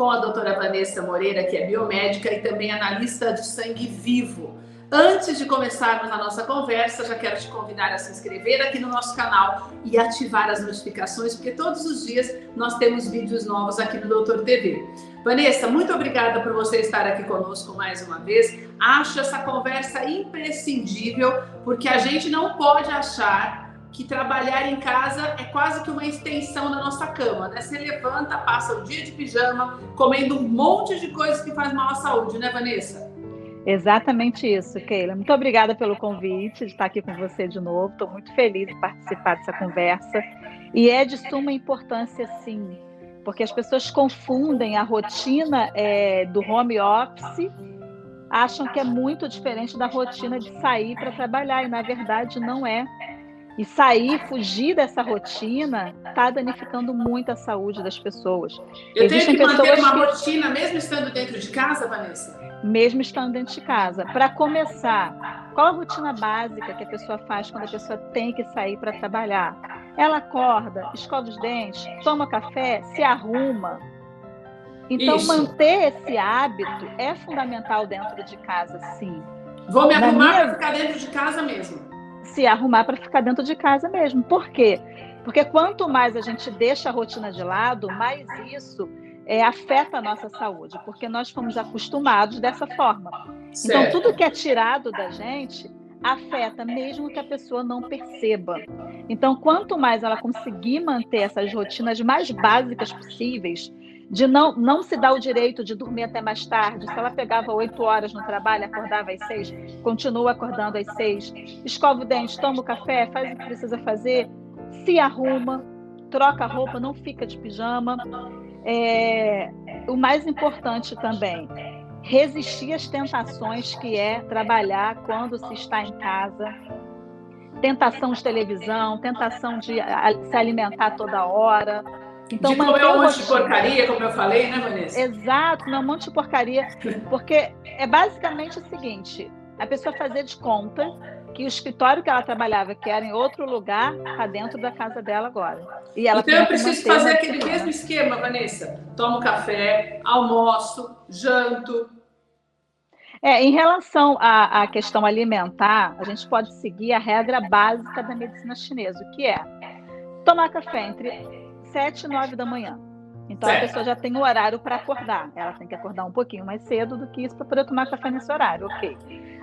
com a doutora Vanessa Moreira, que é biomédica e também analista de sangue vivo. Antes de começarmos a nossa conversa, já quero te convidar a se inscrever aqui no nosso canal e ativar as notificações, porque todos os dias nós temos vídeos novos aqui no Doutor TV. Vanessa, muito obrigada por você estar aqui conosco mais uma vez. Acho essa conversa imprescindível, porque a gente não pode achar que trabalhar em casa é quase que uma extensão da nossa cama, né? Você levanta, passa o dia de pijama, comendo um monte de coisas que faz mal à saúde, né, Vanessa? Exatamente isso, Keila. Muito obrigada pelo convite de estar aqui com você de novo. Estou muito feliz de participar dessa conversa. E é de suma importância, sim, porque as pessoas confundem a rotina é, do home office, acham que é muito diferente da rotina de sair para trabalhar, e na verdade não é. E sair, fugir dessa rotina, está danificando muito a saúde das pessoas. Eu Existem tenho que manter uma que... rotina mesmo estando dentro de casa, Vanessa? mesmo estando dentro de casa. Para começar, qual a rotina básica que a pessoa faz quando a pessoa tem que sair para trabalhar? Ela acorda, escova os dentes, toma café, se arruma. Então, Isso. manter esse hábito é fundamental dentro de casa, sim. Vou me arrumar minha... para ficar dentro de casa mesmo. Se arrumar para ficar dentro de casa mesmo. Por quê? Porque quanto mais a gente deixa a rotina de lado, mais isso é, afeta a nossa saúde, porque nós fomos acostumados dessa forma. Então, certo. Então, tudo que é tirado da gente afeta, mesmo que a pessoa não perceba. Então, quanto mais ela conseguir manter essas rotinas mais básicas possíveis, de não, não se dar o direito de dormir até mais tarde. Se ela pegava oito horas no trabalho, acordava às seis, continua acordando às seis, escova o dente, toma o café, faz o que precisa fazer, se arruma, troca a roupa, não fica de pijama. É, o mais importante também, resistir às tentações que é trabalhar quando se está em casa. Tentação de televisão, tentação de se alimentar toda hora. Então, de comer um monte de porcaria, como eu falei, né, Vanessa? Exato, comer um monte de porcaria. Porque é basicamente o seguinte: a pessoa fazer de conta que o escritório que ela trabalhava, que era em outro lugar, está dentro da casa dela agora. E ela então eu preciso fazer aquele mesmo esquema, Vanessa. Tomo café, almoço, janto. É, em relação à, à questão alimentar, a gente pode seguir a regra básica da medicina chinesa, que é tomar café entre 7 e 9 da manhã. Então certo. a pessoa já tem o horário para acordar. Ela tem que acordar um pouquinho mais cedo do que isso para poder tomar café nesse horário, ok?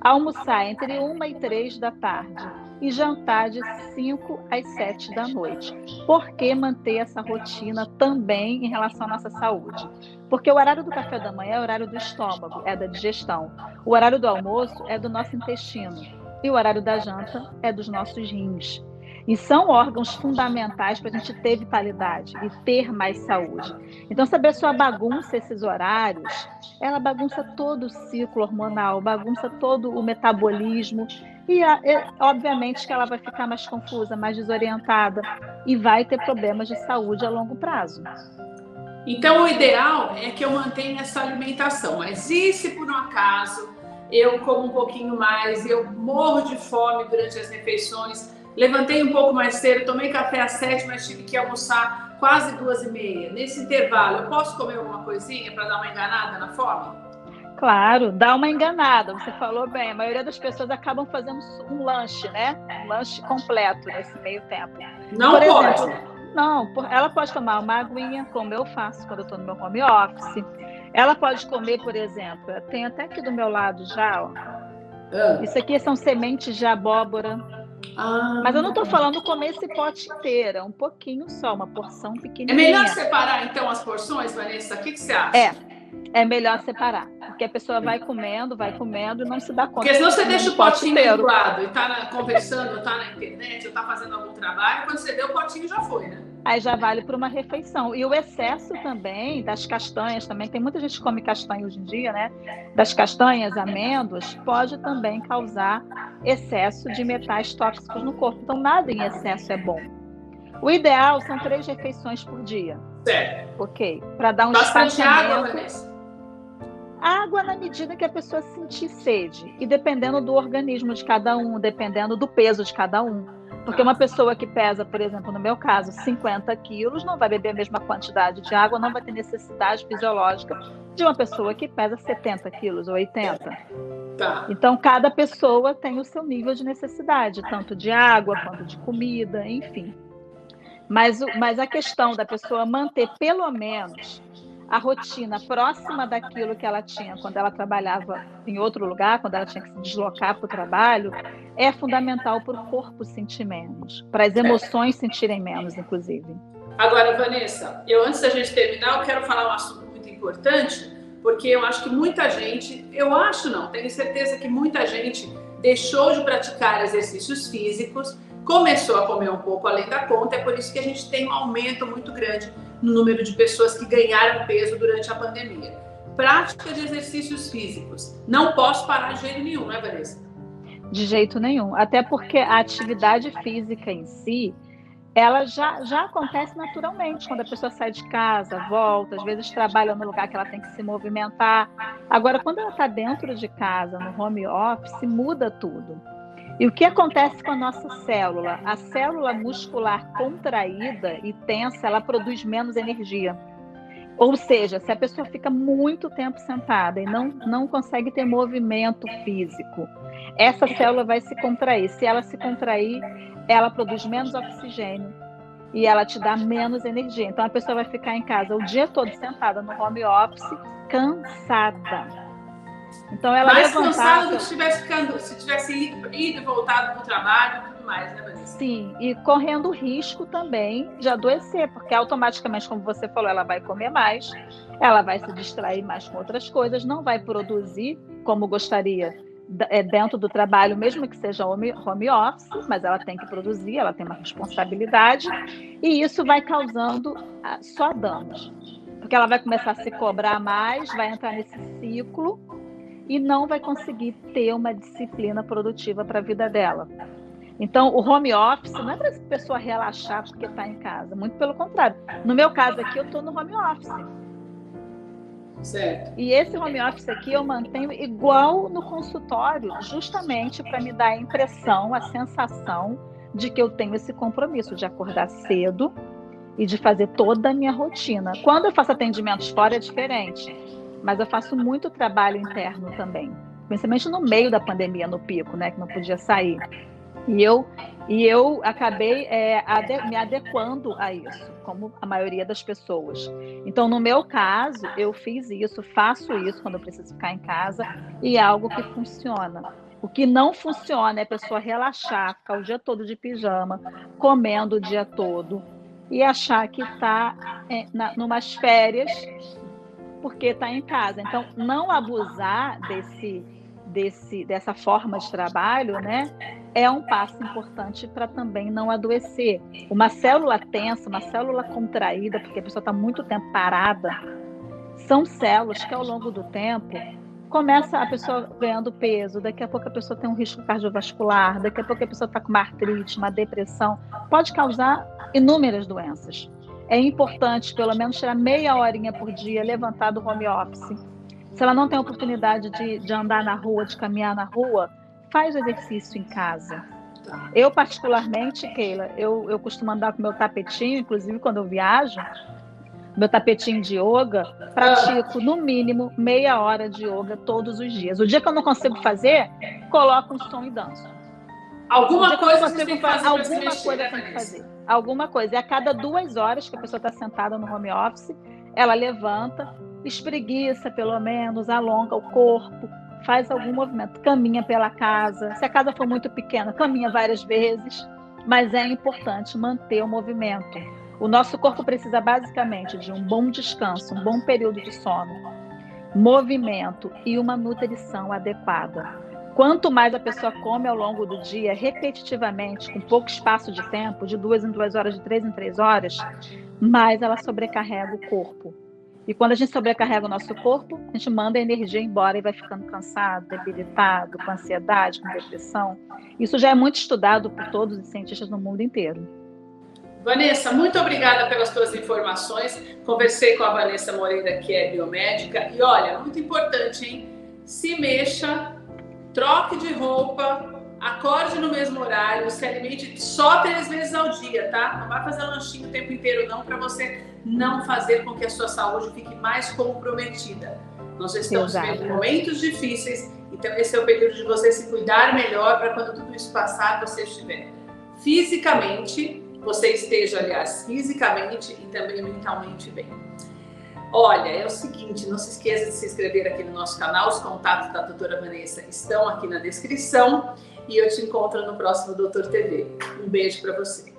Almoçar entre 1 e 3 da tarde e jantar de 5 às 7 da noite. Por que manter essa rotina também em relação à nossa saúde? Porque o horário do café da manhã é o horário do estômago, é da digestão. O horário do almoço é do nosso intestino. E o horário da janta é dos nossos rins. E são órgãos fundamentais para a gente ter vitalidade e ter mais saúde. Então, se a pessoa bagunça esses horários, ela bagunça todo o ciclo hormonal, bagunça todo o metabolismo. E, obviamente, que ela vai ficar mais confusa, mais desorientada e vai ter problemas de saúde a longo prazo. Então, o ideal é que eu mantenha essa alimentação. Mas e se por um acaso eu como um pouquinho mais, eu morro de fome durante as refeições, Levantei um pouco mais cedo, tomei café às sete, mas tive que almoçar quase duas e meia. Nesse intervalo, eu posso comer alguma coisinha para dar uma enganada na fome? Claro, dá uma enganada. Você falou bem. A maioria das pessoas acabam fazendo um lanche, né? Um lanche completo nesse meio tempo. Não Por pode. Exemplo, não, ela pode tomar uma aguinha, como eu faço quando eu estou no meu home office. Ela pode comer, por exemplo, tem até aqui do meu lado já, ó. Ah. Isso aqui são sementes de abóbora ah, Mas eu não estou falando comer esse pote inteiro, é um pouquinho só, uma porção pequenininha. É melhor separar então as porções, Vanessa? O que, que você acha? É, é melhor separar, porque a pessoa vai comendo, vai comendo e não se dá conta. Porque senão você deixa o potinho do lado e está conversando, está na internet, ou está fazendo algum trabalho, quando você deu o potinho já foi, né? Aí já vale para uma refeição. E o excesso também das castanhas também, tem muita gente que come castanha hoje em dia, né? Das castanhas, amêndoas, pode também causar excesso de metais tóxicos no corpo. Então nada em excesso é bom. O ideal são três refeições por dia. Certo. Ok. Para dar um Bastante água, Vanessa. Água na medida que a pessoa sentir sede. E dependendo do organismo de cada um, dependendo do peso de cada um. Porque uma pessoa que pesa, por exemplo, no meu caso, 50 quilos, não vai beber a mesma quantidade de água, não vai ter necessidade fisiológica de uma pessoa que pesa 70 quilos ou 80. Tá. Então, cada pessoa tem o seu nível de necessidade, tanto de água quanto de comida, enfim. Mas, mas a questão da pessoa manter pelo menos a rotina próxima daquilo que ela tinha quando ela trabalhava em outro lugar, quando ela tinha que se deslocar para o trabalho, é fundamental para o corpo sentir menos, para as emoções sentirem menos, inclusive. Agora, Vanessa, eu antes da gente terminar, eu quero falar um assunto muito importante, porque eu acho que muita gente, eu acho não, tenho certeza que muita gente deixou de praticar exercícios físicos, começou a comer um pouco além da conta, é por isso que a gente tem um aumento muito grande no número de pessoas que ganharam peso durante a pandemia. Prática de exercícios físicos. Não posso parar de jeito nenhum, né, Vanessa? De jeito nenhum. Até porque a atividade física em si, ela já, já acontece naturalmente quando a pessoa sai de casa, volta, às vezes trabalha no lugar que ela tem que se movimentar. Agora, quando ela está dentro de casa, no home office, muda tudo. E o que acontece com a nossa célula? A célula muscular contraída e tensa, ela produz menos energia. Ou seja, se a pessoa fica muito tempo sentada e não, não consegue ter movimento físico, essa célula vai se contrair. Se ela se contrair, ela produz menos oxigênio e ela te dá menos energia. Então a pessoa vai ficar em casa o dia todo sentada no home office, cansada. Então ela mais levantava... cansada do que se tivesse, ficando, se tivesse ido, ido e voltado para o trabalho e tudo mais, né, Vanessa? Sim, e correndo risco também de adoecer, porque automaticamente, como você falou, ela vai comer mais, ela vai se distrair mais com outras coisas, não vai produzir como gostaria é, dentro do trabalho, mesmo que seja home, home office, mas ela tem que produzir, ela tem uma responsabilidade, e isso vai causando ah, só danos. Porque ela vai começar a se cobrar mais, vai entrar nesse ciclo e não vai conseguir ter uma disciplina produtiva para a vida dela. Então, o home office não é para a pessoa relaxar porque está em casa, muito pelo contrário. No meu caso aqui, eu estou no home office. Certo. E esse home office aqui eu mantenho igual no consultório, justamente para me dar a impressão, a sensação de que eu tenho esse compromisso de acordar cedo e de fazer toda a minha rotina. Quando eu faço atendimentos fora é diferente mas eu faço muito trabalho interno também, principalmente no meio da pandemia, no pico, né, que não podia sair. E eu, e eu acabei é, ade me adequando a isso, como a maioria das pessoas. Então, no meu caso, eu fiz isso, faço isso quando eu preciso ficar em casa, e é algo que funciona. O que não funciona é a pessoa relaxar, ficar o dia todo de pijama, comendo o dia todo, e achar que está é, numas férias porque está em casa. Então, não abusar desse, desse, dessa forma de trabalho, né, é um passo importante para também não adoecer. Uma célula tensa, uma célula contraída, porque a pessoa está muito tempo parada, são células que ao longo do tempo começa a pessoa ganhando peso, daqui a pouco a pessoa tem um risco cardiovascular, daqui a pouco a pessoa está com uma artrite, uma depressão, pode causar inúmeras doenças é importante pelo menos tirar meia horinha por dia, levantar do home office. Se ela não tem oportunidade de, de andar na rua, de caminhar na rua, faz o exercício em casa. Eu, particularmente, Keila, eu, eu costumo andar com meu tapetinho, inclusive quando eu viajo, meu tapetinho de yoga, pratico no mínimo meia hora de yoga todos os dias. O dia que eu não consigo fazer, coloco um som e danço. Alguma coisa você tem que fazer. Alguma coisa tem que fazer alguma coisa. E a cada duas horas que a pessoa está sentada no home office, ela levanta, espreguiça pelo menos, alonga o corpo, faz algum movimento, caminha pela casa. Se a casa for muito pequena, caminha várias vezes. Mas é importante manter o movimento. O nosso corpo precisa basicamente de um bom descanso, um bom período de sono, movimento e uma nutrição adequada. Quanto mais a pessoa come ao longo do dia, repetitivamente, com pouco espaço de tempo, de duas em duas horas, de três em três horas, mais ela sobrecarrega o corpo. E quando a gente sobrecarrega o nosso corpo, a gente manda a energia embora e vai ficando cansado, debilitado, com ansiedade, com depressão. Isso já é muito estudado por todos os cientistas no mundo inteiro. Vanessa, muito obrigada pelas suas informações. Conversei com a Vanessa Moreira, que é biomédica. E olha, muito importante, hein? Se mexa, troque de roupa, acorde no mesmo horário, se alimente só três vezes ao dia, tá? Não vai fazer lanchinho o tempo inteiro, não, para você não fazer com que a sua saúde fique mais comprometida. Nós estamos Exato. vivendo momentos difíceis, então esse é o período de você se cuidar melhor para quando tudo isso passar, você estiver fisicamente, você esteja, aliás, fisicamente e também mentalmente bem. Olha, é o seguinte, não se esqueça de se inscrever aqui no nosso canal, os contatos da doutora Vanessa estão aqui na descrição e eu te encontro no próximo Doutor TV. Um beijo para você.